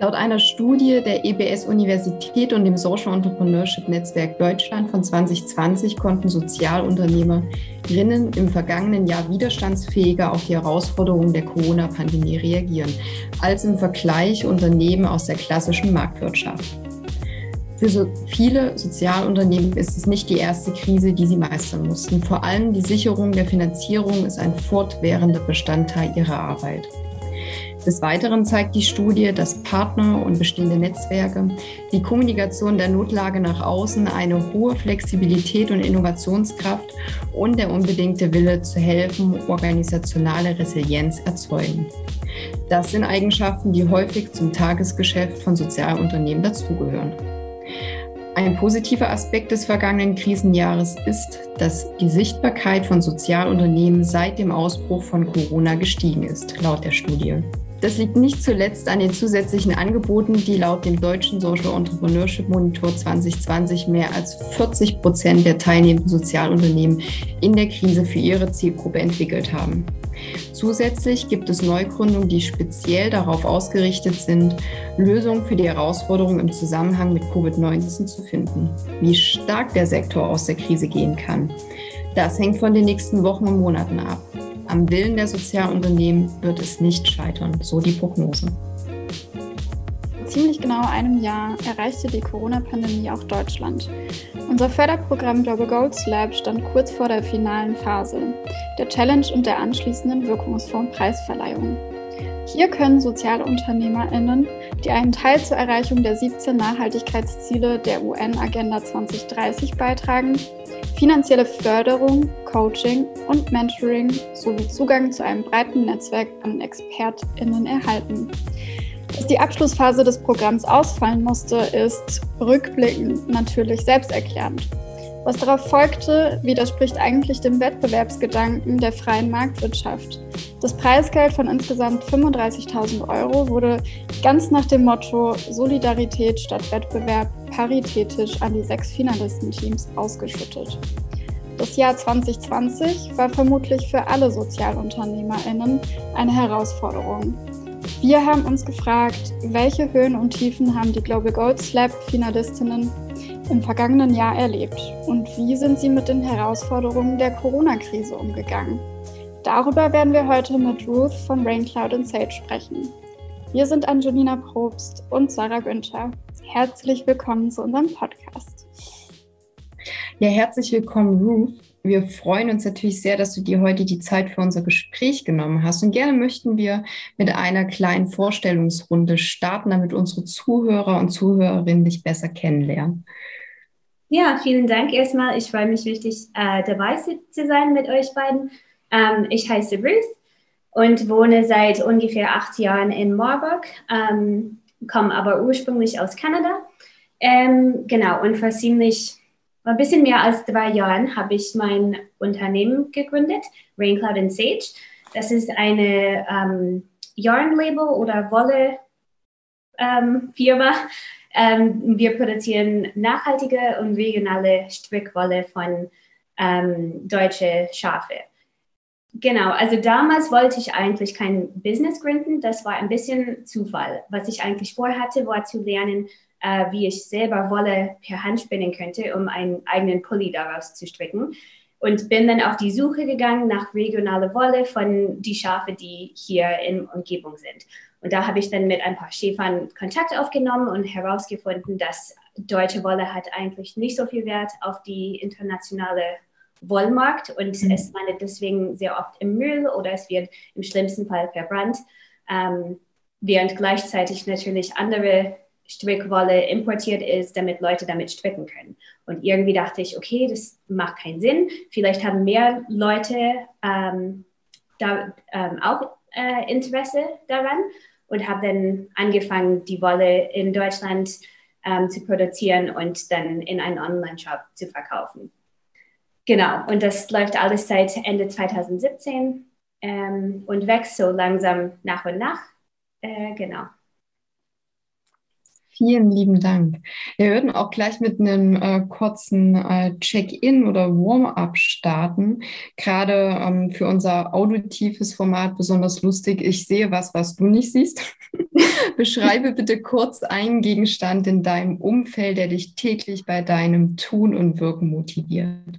Laut einer Studie der EBS-Universität und dem Social Entrepreneurship Netzwerk Deutschland von 2020 konnten Sozialunternehmerinnen im vergangenen Jahr widerstandsfähiger auf die Herausforderungen der Corona-Pandemie reagieren, als im Vergleich Unternehmen aus der klassischen Marktwirtschaft. Für so viele Sozialunternehmen ist es nicht die erste Krise, die sie meistern mussten. Vor allem die Sicherung der Finanzierung ist ein fortwährender Bestandteil ihrer Arbeit. Des Weiteren zeigt die Studie, dass Partner und bestehende Netzwerke die Kommunikation der Notlage nach außen eine hohe Flexibilität und Innovationskraft und der unbedingte Wille zu helfen, organisationale Resilienz erzeugen. Das sind Eigenschaften, die häufig zum Tagesgeschäft von Sozialunternehmen dazugehören. Ein positiver Aspekt des vergangenen Krisenjahres ist, dass die Sichtbarkeit von Sozialunternehmen seit dem Ausbruch von Corona gestiegen ist, laut der Studie. Das liegt nicht zuletzt an den zusätzlichen Angeboten, die laut dem deutschen Social Entrepreneurship Monitor 2020 mehr als 40 Prozent der teilnehmenden Sozialunternehmen in der Krise für ihre Zielgruppe entwickelt haben. Zusätzlich gibt es Neugründungen, die speziell darauf ausgerichtet sind, Lösungen für die Herausforderungen im Zusammenhang mit Covid-19 zu finden. Wie stark der Sektor aus der Krise gehen kann, das hängt von den nächsten Wochen und Monaten ab. Am Willen der Sozialunternehmen wird es nicht scheitern, so die Prognose. Ziemlich genau einem Jahr erreichte die Corona-Pandemie auch Deutschland. Unser Förderprogramm Global Goals Lab stand kurz vor der finalen Phase, der Challenge und der anschließenden wirkungsvollen Preisverleihung. Hier können SozialunternehmerInnen, die einen Teil zur Erreichung der 17 Nachhaltigkeitsziele der UN-Agenda 2030 beitragen, finanzielle Förderung, Coaching und Mentoring sowie Zugang zu einem breiten Netzwerk an ExpertInnen erhalten. Dass die Abschlussphase des Programms ausfallen musste, ist rückblickend natürlich selbsterklärend. Was darauf folgte, widerspricht eigentlich dem Wettbewerbsgedanken der freien Marktwirtschaft. Das Preisgeld von insgesamt 35.000 Euro wurde ganz nach dem Motto Solidarität statt Wettbewerb paritätisch an die sechs Finalistenteams ausgeschüttet. Das Jahr 2020 war vermutlich für alle Sozialunternehmerinnen eine Herausforderung. Wir haben uns gefragt, welche Höhen und Tiefen haben die Global Gold Slab Finalistinnen im vergangenen Jahr erlebt und wie sind sie mit den Herausforderungen der Corona-Krise umgegangen? Darüber werden wir heute mit Ruth von Raincloud and Sage sprechen. Wir sind Angelina Probst und Sarah Günther. Herzlich willkommen zu unserem Podcast. Ja, herzlich willkommen, Ruth. Wir freuen uns natürlich sehr, dass du dir heute die Zeit für unser Gespräch genommen hast. Und gerne möchten wir mit einer kleinen Vorstellungsrunde starten, damit unsere Zuhörer und Zuhörerinnen dich besser kennenlernen. Ja, vielen Dank erstmal. Ich freue mich richtig, äh, dabei zu sein mit euch beiden. Ähm, ich heiße Ruth und wohne seit ungefähr acht Jahren in Marburg, ähm, komme aber ursprünglich aus Kanada. Ähm, genau, und vor ziemlich ein bisschen mehr als drei Jahren habe ich mein Unternehmen gegründet, Raincloud and Sage. Das ist eine ähm, Yarn-Label oder Wolle-Firma. Ähm, ähm, wir produzieren nachhaltige und regionale Strickwolle von ähm, deutsche Schafe. Genau, also damals wollte ich eigentlich kein Business gründen. Das war ein bisschen Zufall. Was ich eigentlich vorhatte, war zu lernen, äh, wie ich selber Wolle per Hand spinnen könnte, um einen eigenen Pulli daraus zu stricken. Und bin dann auf die Suche gegangen nach regionaler Wolle von die Schafe, die hier in Umgebung sind. Und da habe ich dann mit ein paar Schäfern Kontakt aufgenommen und herausgefunden, dass deutsche Wolle hat eigentlich nicht so viel Wert auf die internationale Wollmarkt und mhm. es landet deswegen sehr oft im Müll oder es wird im schlimmsten Fall verbrannt, ähm, während gleichzeitig natürlich andere Strickwolle importiert ist, damit Leute damit stricken können. Und irgendwie dachte ich, okay, das macht keinen Sinn. Vielleicht haben mehr Leute ähm, da ähm, auch äh, Interesse daran und habe dann angefangen, die Wolle in Deutschland ähm, zu produzieren und dann in einen Online-Shop zu verkaufen. Genau, und das läuft alles seit Ende 2017 ähm, und wächst so langsam nach und nach. Äh, genau. Vielen lieben Dank. Wir würden auch gleich mit einem äh, kurzen äh, Check-in oder Warm-up starten. Gerade ähm, für unser auditives Format besonders lustig. Ich sehe was, was du nicht siehst. Beschreibe bitte kurz einen Gegenstand in deinem Umfeld, der dich täglich bei deinem Tun und Wirken motiviert.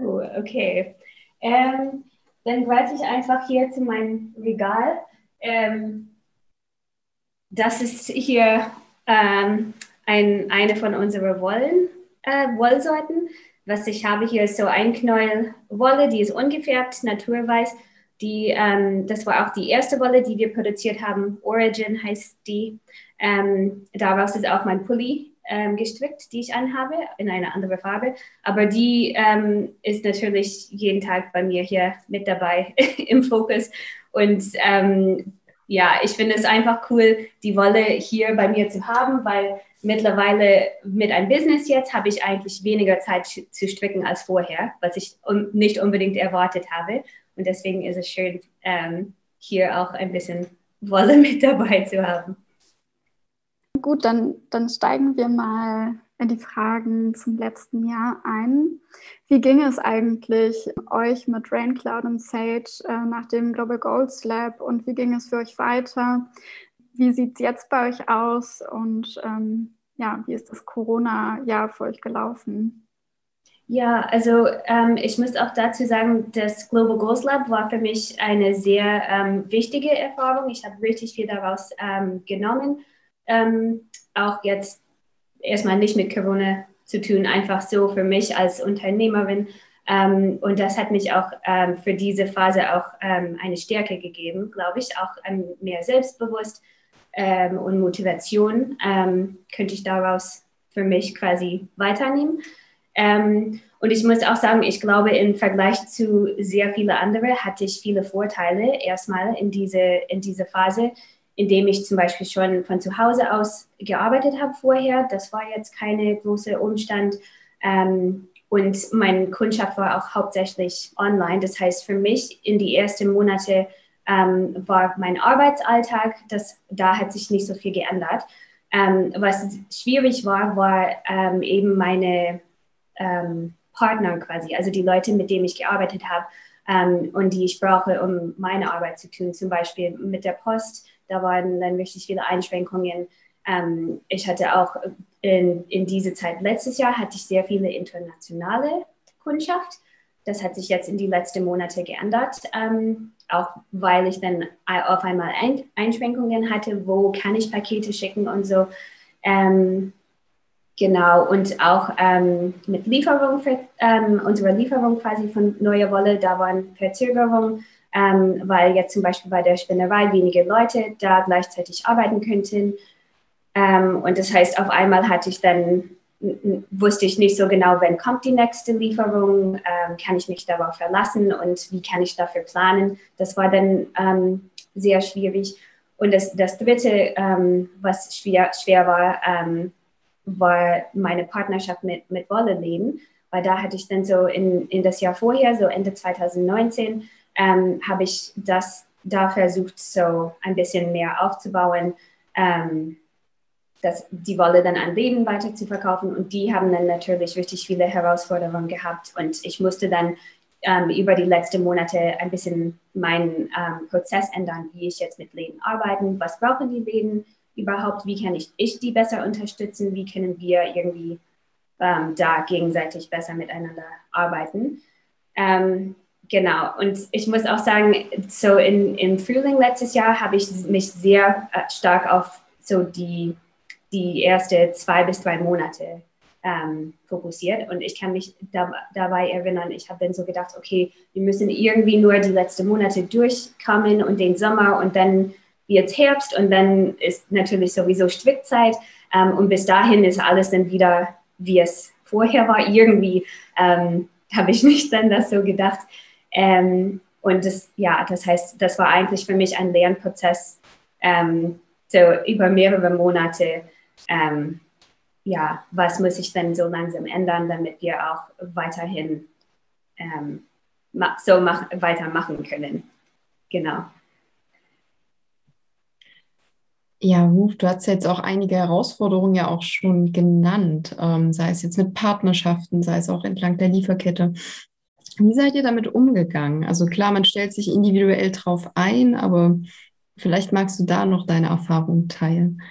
Oh, okay. Ähm, dann greife ich einfach hier zu meinem Regal. Ähm, das ist hier ähm, ein, eine von unseren Wollen, äh, Wollsorten. Was ich habe hier ist so ein Knäuel Wolle, die ist ungefärbt, naturweiß. Die, ähm, das war auch die erste Wolle, die wir produziert haben. Origin heißt die. Ähm, daraus ist auch mein Pulli ähm, gestrickt, die ich anhabe, in eine andere Farbe. Aber die ähm, ist natürlich jeden Tag bei mir hier mit dabei im Fokus. Und ähm, ja, ich finde es einfach cool, die Wolle hier bei mir zu haben, weil mittlerweile mit einem Business jetzt habe ich eigentlich weniger Zeit zu stricken als vorher, was ich nicht unbedingt erwartet habe. Und deswegen ist es schön, ähm, hier auch ein bisschen Wolle mit dabei zu haben. Gut, dann, dann steigen wir mal in die Fragen zum letzten Jahr ein. Wie ging es eigentlich euch mit Raincloud und Sage äh, nach dem Global Goals Lab und wie ging es für euch weiter? Wie sieht es jetzt bei euch aus und ähm, ja, wie ist das Corona-Jahr für euch gelaufen? Ja, also ähm, ich muss auch dazu sagen, das Global Goals Lab war für mich eine sehr ähm, wichtige Erfahrung. Ich habe richtig viel daraus ähm, genommen. Ähm, auch jetzt erstmal nicht mit Corona zu tun, einfach so für mich als Unternehmerin. Ähm, und das hat mich auch ähm, für diese Phase auch ähm, eine Stärke gegeben, glaube ich, auch ähm, mehr selbstbewusst ähm, und Motivation ähm, könnte ich daraus für mich quasi weiternehmen. und ich muss auch sagen, ich glaube, im Vergleich zu sehr vielen anderen hatte ich viele Vorteile erstmal in diese, in diese Phase indem ich zum Beispiel schon von zu Hause aus gearbeitet habe vorher. Das war jetzt keine große Umstand. Ähm, und meine Kundschaft war auch hauptsächlich online. Das heißt, für mich in die ersten Monate ähm, war mein Arbeitsalltag, das, da hat sich nicht so viel geändert. Ähm, was schwierig war, war ähm, eben meine ähm, Partner quasi, also die Leute, mit denen ich gearbeitet habe ähm, und die ich brauche, um meine Arbeit zu tun, zum Beispiel mit der Post da waren dann richtig viele Einschränkungen. Ähm, ich hatte auch in, in dieser Zeit letztes Jahr hatte ich sehr viele internationale Kundschaft. Das hat sich jetzt in die letzten Monate geändert, ähm, auch weil ich dann auf einmal Ein Einschränkungen hatte, wo kann ich Pakete schicken und so. Ähm, genau, und auch ähm, mit Lieferung, für, ähm, unsere Lieferung quasi von Neue Wolle, da waren Verzögerungen ähm, weil jetzt zum Beispiel bei der Spinnerei wenige Leute da gleichzeitig arbeiten könnten. Ähm, und das heißt, auf einmal hatte ich dann, wusste ich nicht so genau, wann kommt die nächste Lieferung, ähm, kann ich mich darauf verlassen und wie kann ich dafür planen. Das war dann ähm, sehr schwierig. Und das, das Dritte, ähm, was schwer, schwer war, ähm, war meine Partnerschaft mit, mit Wolle leben, weil da hatte ich dann so in, in das Jahr vorher, so Ende 2019, ähm, habe ich das da versucht, so ein bisschen mehr aufzubauen, ähm, dass die Wolle dann an Leben weiter zu verkaufen. Und die haben dann natürlich richtig viele Herausforderungen gehabt. Und ich musste dann ähm, über die letzten Monate ein bisschen meinen ähm, Prozess ändern, wie ich jetzt mit Läden arbeiten, was brauchen die Läden überhaupt, wie kann ich, ich die besser unterstützen, wie können wir irgendwie ähm, da gegenseitig besser miteinander arbeiten. Ähm, Genau, und ich muss auch sagen, so in, im Frühling letztes Jahr habe ich mich sehr äh, stark auf so die, die erste zwei bis drei Monate ähm, fokussiert. Und ich kann mich da, dabei erinnern, ich habe dann so gedacht, okay, wir müssen irgendwie nur die letzten Monate durchkommen und den Sommer und dann wird es Herbst und dann ist natürlich sowieso Strickzeit. Ähm, und bis dahin ist alles dann wieder, wie es vorher war. Irgendwie ähm, habe ich mich dann das so gedacht. Ähm, und das, ja, das heißt, das war eigentlich für mich ein Lernprozess, ähm, so über mehrere Monate. Ähm, ja, was muss ich denn so langsam ändern, damit wir auch weiterhin ähm, so mach, weitermachen können. Genau. Ja, Ruf, du hast jetzt auch einige Herausforderungen ja auch schon genannt, ähm, sei es jetzt mit Partnerschaften, sei es auch entlang der Lieferkette. Wie seid ihr damit umgegangen? Also klar, man stellt sich individuell drauf ein, aber vielleicht magst du da noch deine Erfahrung teilen.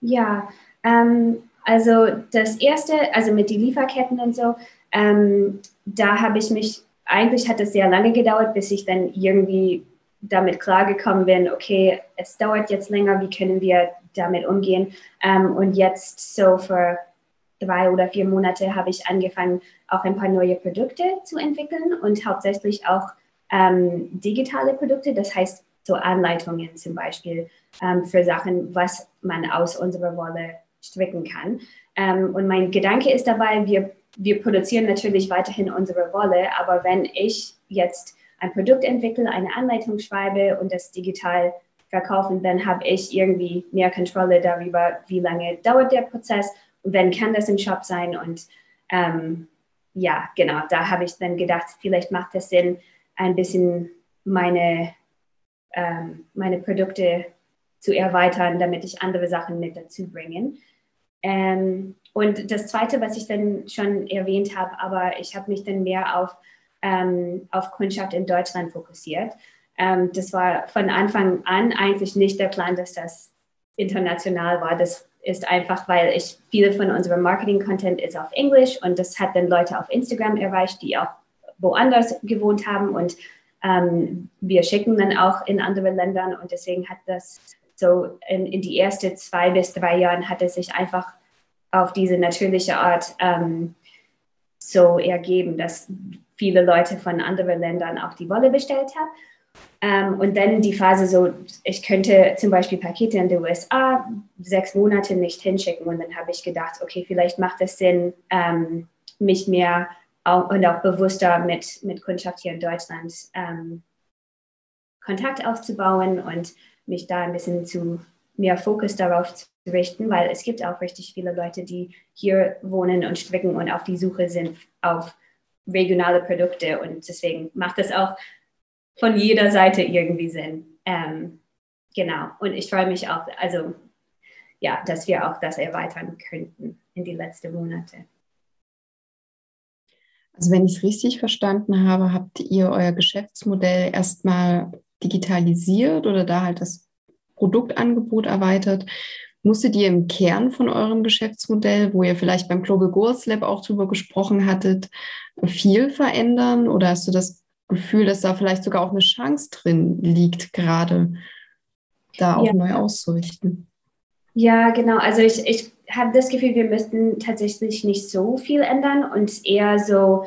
Ja, ähm, also das erste, also mit den Lieferketten und so, ähm, da habe ich mich, eigentlich hat es sehr lange gedauert, bis ich dann irgendwie damit klargekommen bin, okay, es dauert jetzt länger, wie können wir damit umgehen? Ähm, und jetzt so für drei oder vier Monate habe ich angefangen, auch ein paar neue Produkte zu entwickeln und hauptsächlich auch ähm, digitale Produkte, das heißt so Anleitungen zum Beispiel ähm, für Sachen, was man aus unserer Wolle stricken kann. Ähm, und mein Gedanke ist dabei, wir, wir produzieren natürlich weiterhin unsere Wolle, aber wenn ich jetzt ein Produkt entwickle, eine Anleitung schreibe und das digital verkaufen, dann habe ich irgendwie mehr Kontrolle darüber, wie lange dauert der Prozess und wenn kann das im Shop sein. Und ähm, ja, genau, da habe ich dann gedacht, vielleicht macht es Sinn, ein bisschen meine, ähm, meine Produkte zu erweitern, damit ich andere Sachen mit dazu bringe. Ähm, und das Zweite, was ich dann schon erwähnt habe, aber ich habe mich dann mehr auf ähm, auf Kundschaft in Deutschland fokussiert. Ähm, das war von Anfang an eigentlich nicht der Plan, dass das international war. Das ist einfach, weil ich viele von unserem Marketing-Content ist auf Englisch und das hat dann Leute auf Instagram erreicht, die auch woanders gewohnt haben und ähm, wir schicken dann auch in andere Länder und deswegen hat das so in, in die ersten zwei bis drei Jahren hat es sich einfach auf diese natürliche Art ähm, so ergeben, dass viele Leute von anderen Ländern auch die Wolle bestellt haben. Ähm, und dann die Phase so, ich könnte zum Beispiel Pakete in den USA sechs Monate nicht hinschicken. Und dann habe ich gedacht, okay, vielleicht macht es Sinn, ähm, mich mehr auch, und auch bewusster mit, mit Kundschaft hier in Deutschland ähm, Kontakt aufzubauen und mich da ein bisschen zu mehr Fokus darauf zu richten, weil es gibt auch richtig viele Leute, die hier wohnen und stricken und auf die Suche sind auf regionale Produkte und deswegen macht das auch von jeder Seite irgendwie Sinn. Ähm, genau. Und ich freue mich auch, also ja, dass wir auch das erweitern könnten in die letzten Monate. Also wenn ich es richtig verstanden habe, habt ihr euer Geschäftsmodell erstmal digitalisiert oder da halt das Produktangebot erweitert. Musstet ihr im Kern von eurem Geschäftsmodell, wo ihr vielleicht beim Global Goals Lab auch drüber gesprochen hattet, viel verändern? Oder hast du das Gefühl, dass da vielleicht sogar auch eine Chance drin liegt, gerade da auch ja. neu auszurichten? Ja, genau. Also ich, ich habe das Gefühl, wir müssten tatsächlich nicht so viel ändern und eher so,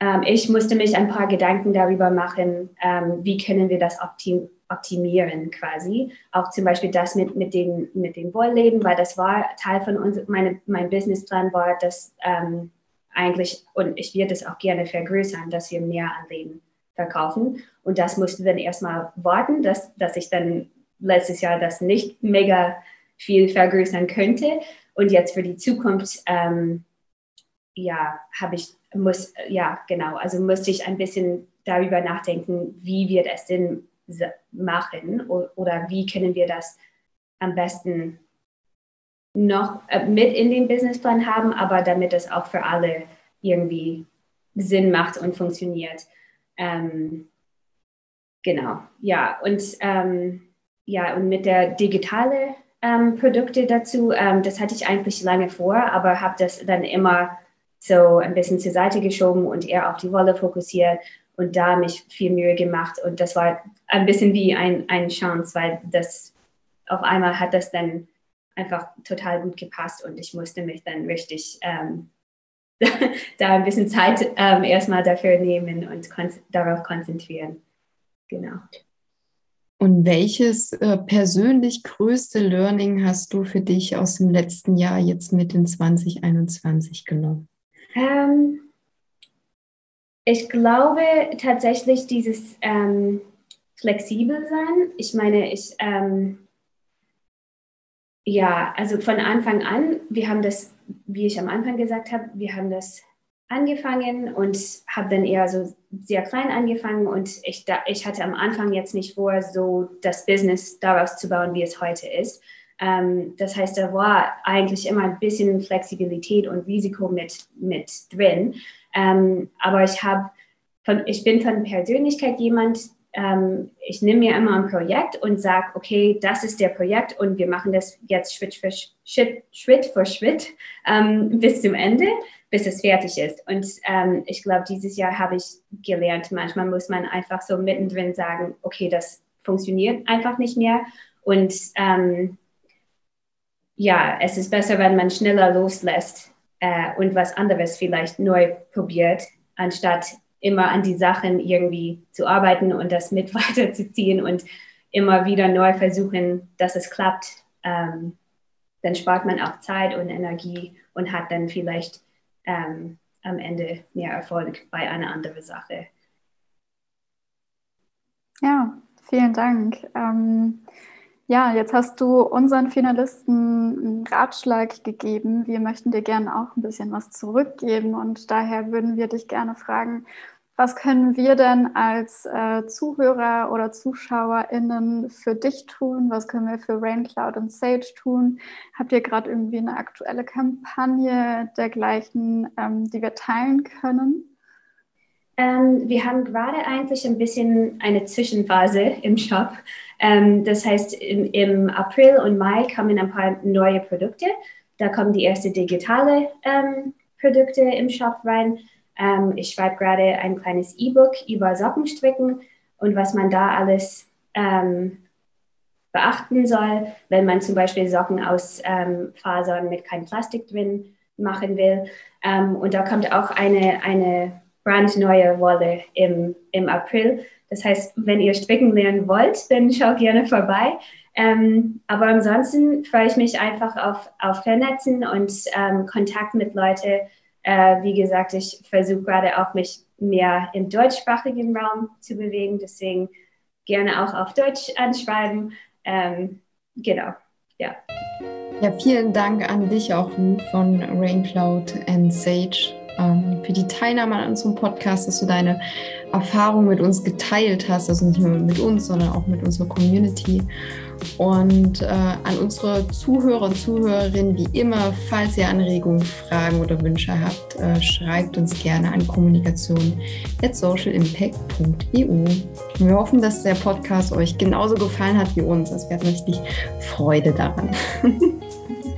ähm, ich musste mich ein paar Gedanken darüber machen, ähm, wie können wir das optimieren optimieren quasi. Auch zum Beispiel das mit, mit, den, mit den Wollläden, weil das war Teil von uns, meine, mein Businessplan war, dass ähm, eigentlich, und ich würde es auch gerne vergrößern, dass wir mehr an Läden verkaufen. Und das musste dann erstmal warten, dass, dass ich dann letztes Jahr das nicht mega viel vergrößern könnte. Und jetzt für die Zukunft, ähm, ja, habe ich, muss, ja, genau, also musste ich ein bisschen darüber nachdenken, wie wird es Sinn machen oder wie können wir das am besten noch äh, mit in den Businessplan haben, aber damit es auch für alle irgendwie Sinn macht und funktioniert. Ähm, genau, ja, und ähm, ja, und mit der digitale ähm, Produkte dazu, ähm, das hatte ich eigentlich lange vor, aber habe das dann immer so ein bisschen zur Seite geschoben und eher auf die Wolle fokussiert und da mich viel Mühe gemacht. Und das war ein bisschen wie ein, eine Chance, weil das auf einmal hat das dann einfach total gut gepasst und ich musste mich dann richtig ähm, da ein bisschen Zeit ähm, erstmal dafür nehmen und kon darauf konzentrieren. Genau. Und welches äh, persönlich größte Learning hast du für dich aus dem letzten Jahr jetzt mit in 2021 genommen? Ähm, ich glaube tatsächlich dieses ähm, flexibel sein. Ich meine, ich, ähm, ja, also von Anfang an, wir haben das, wie ich am Anfang gesagt habe, wir haben das angefangen und habe dann eher so sehr klein angefangen und ich, da, ich hatte am Anfang jetzt nicht vor, so das Business daraus zu bauen, wie es heute ist. Ähm, das heißt, da war eigentlich immer ein bisschen Flexibilität und Risiko mit, mit drin. Ähm, aber ich habe, ich bin von Persönlichkeit jemand, ähm, ich nehme mir immer ein Projekt und sage, okay, das ist der Projekt und wir machen das jetzt Schritt für Schritt, Schritt, für Schritt ähm, bis zum Ende, bis es fertig ist. Und ähm, ich glaube, dieses Jahr habe ich gelernt, manchmal muss man einfach so mittendrin sagen, okay, das funktioniert einfach nicht mehr. Und ähm, ja, es ist besser, wenn man schneller loslässt äh, und was anderes vielleicht neu probiert, anstatt immer an die Sachen irgendwie zu arbeiten und das mit weiterzuziehen und immer wieder neu versuchen, dass es klappt. Ähm, dann spart man auch Zeit und Energie und hat dann vielleicht ähm, am Ende mehr Erfolg bei einer anderen Sache. Ja, vielen Dank. Ähm, ja, jetzt hast du unseren Finalisten einen Ratschlag gegeben. Wir möchten dir gerne auch ein bisschen was zurückgeben und daher würden wir dich gerne fragen, was können wir denn als äh, Zuhörer oder ZuschauerInnen für dich tun? Was können wir für Raincloud und Sage tun? Habt ihr gerade irgendwie eine aktuelle Kampagne dergleichen, ähm, die wir teilen können? Ähm, wir haben gerade eigentlich ein bisschen eine Zwischenphase im Shop. Ähm, das heißt, im, im, April und Mai kommen ein paar neue Produkte. Da kommen die ersten digitale ähm, Produkte im Shop rein. Ähm, ich schreibe gerade ein kleines E-Book über Sockenstricken und was man da alles ähm, beachten soll, wenn man zum Beispiel Socken aus ähm, Fasern mit kein Plastik drin machen will. und da kommt auch eine, eine brandneue Wolle im, im April. Das heißt, wenn ihr stricken lernen wollt, dann schaut gerne vorbei. Ähm, aber ansonsten freue ich mich einfach auf, auf Vernetzen und ähm, Kontakt mit Leuten. Äh, wie gesagt, ich versuche gerade auch mich mehr im deutschsprachigen Raum zu bewegen. Deswegen gerne auch auf Deutsch anschreiben. Ähm, genau, ja. Ja, vielen Dank an dich auch, von Raincloud and Sage ähm, für die Teilnahme an unserem Podcast, dass du deine Erfahrung mit uns geteilt hast, also nicht nur mit uns, sondern auch mit unserer Community. Und äh, an unsere Zuhörer und Zuhörerinnen, wie immer, falls ihr Anregungen, Fragen oder Wünsche habt, äh, schreibt uns gerne an kommunikation at socialimpact.eu. Wir hoffen, dass der Podcast euch genauso gefallen hat wie uns. Also wir hatten richtig Freude daran.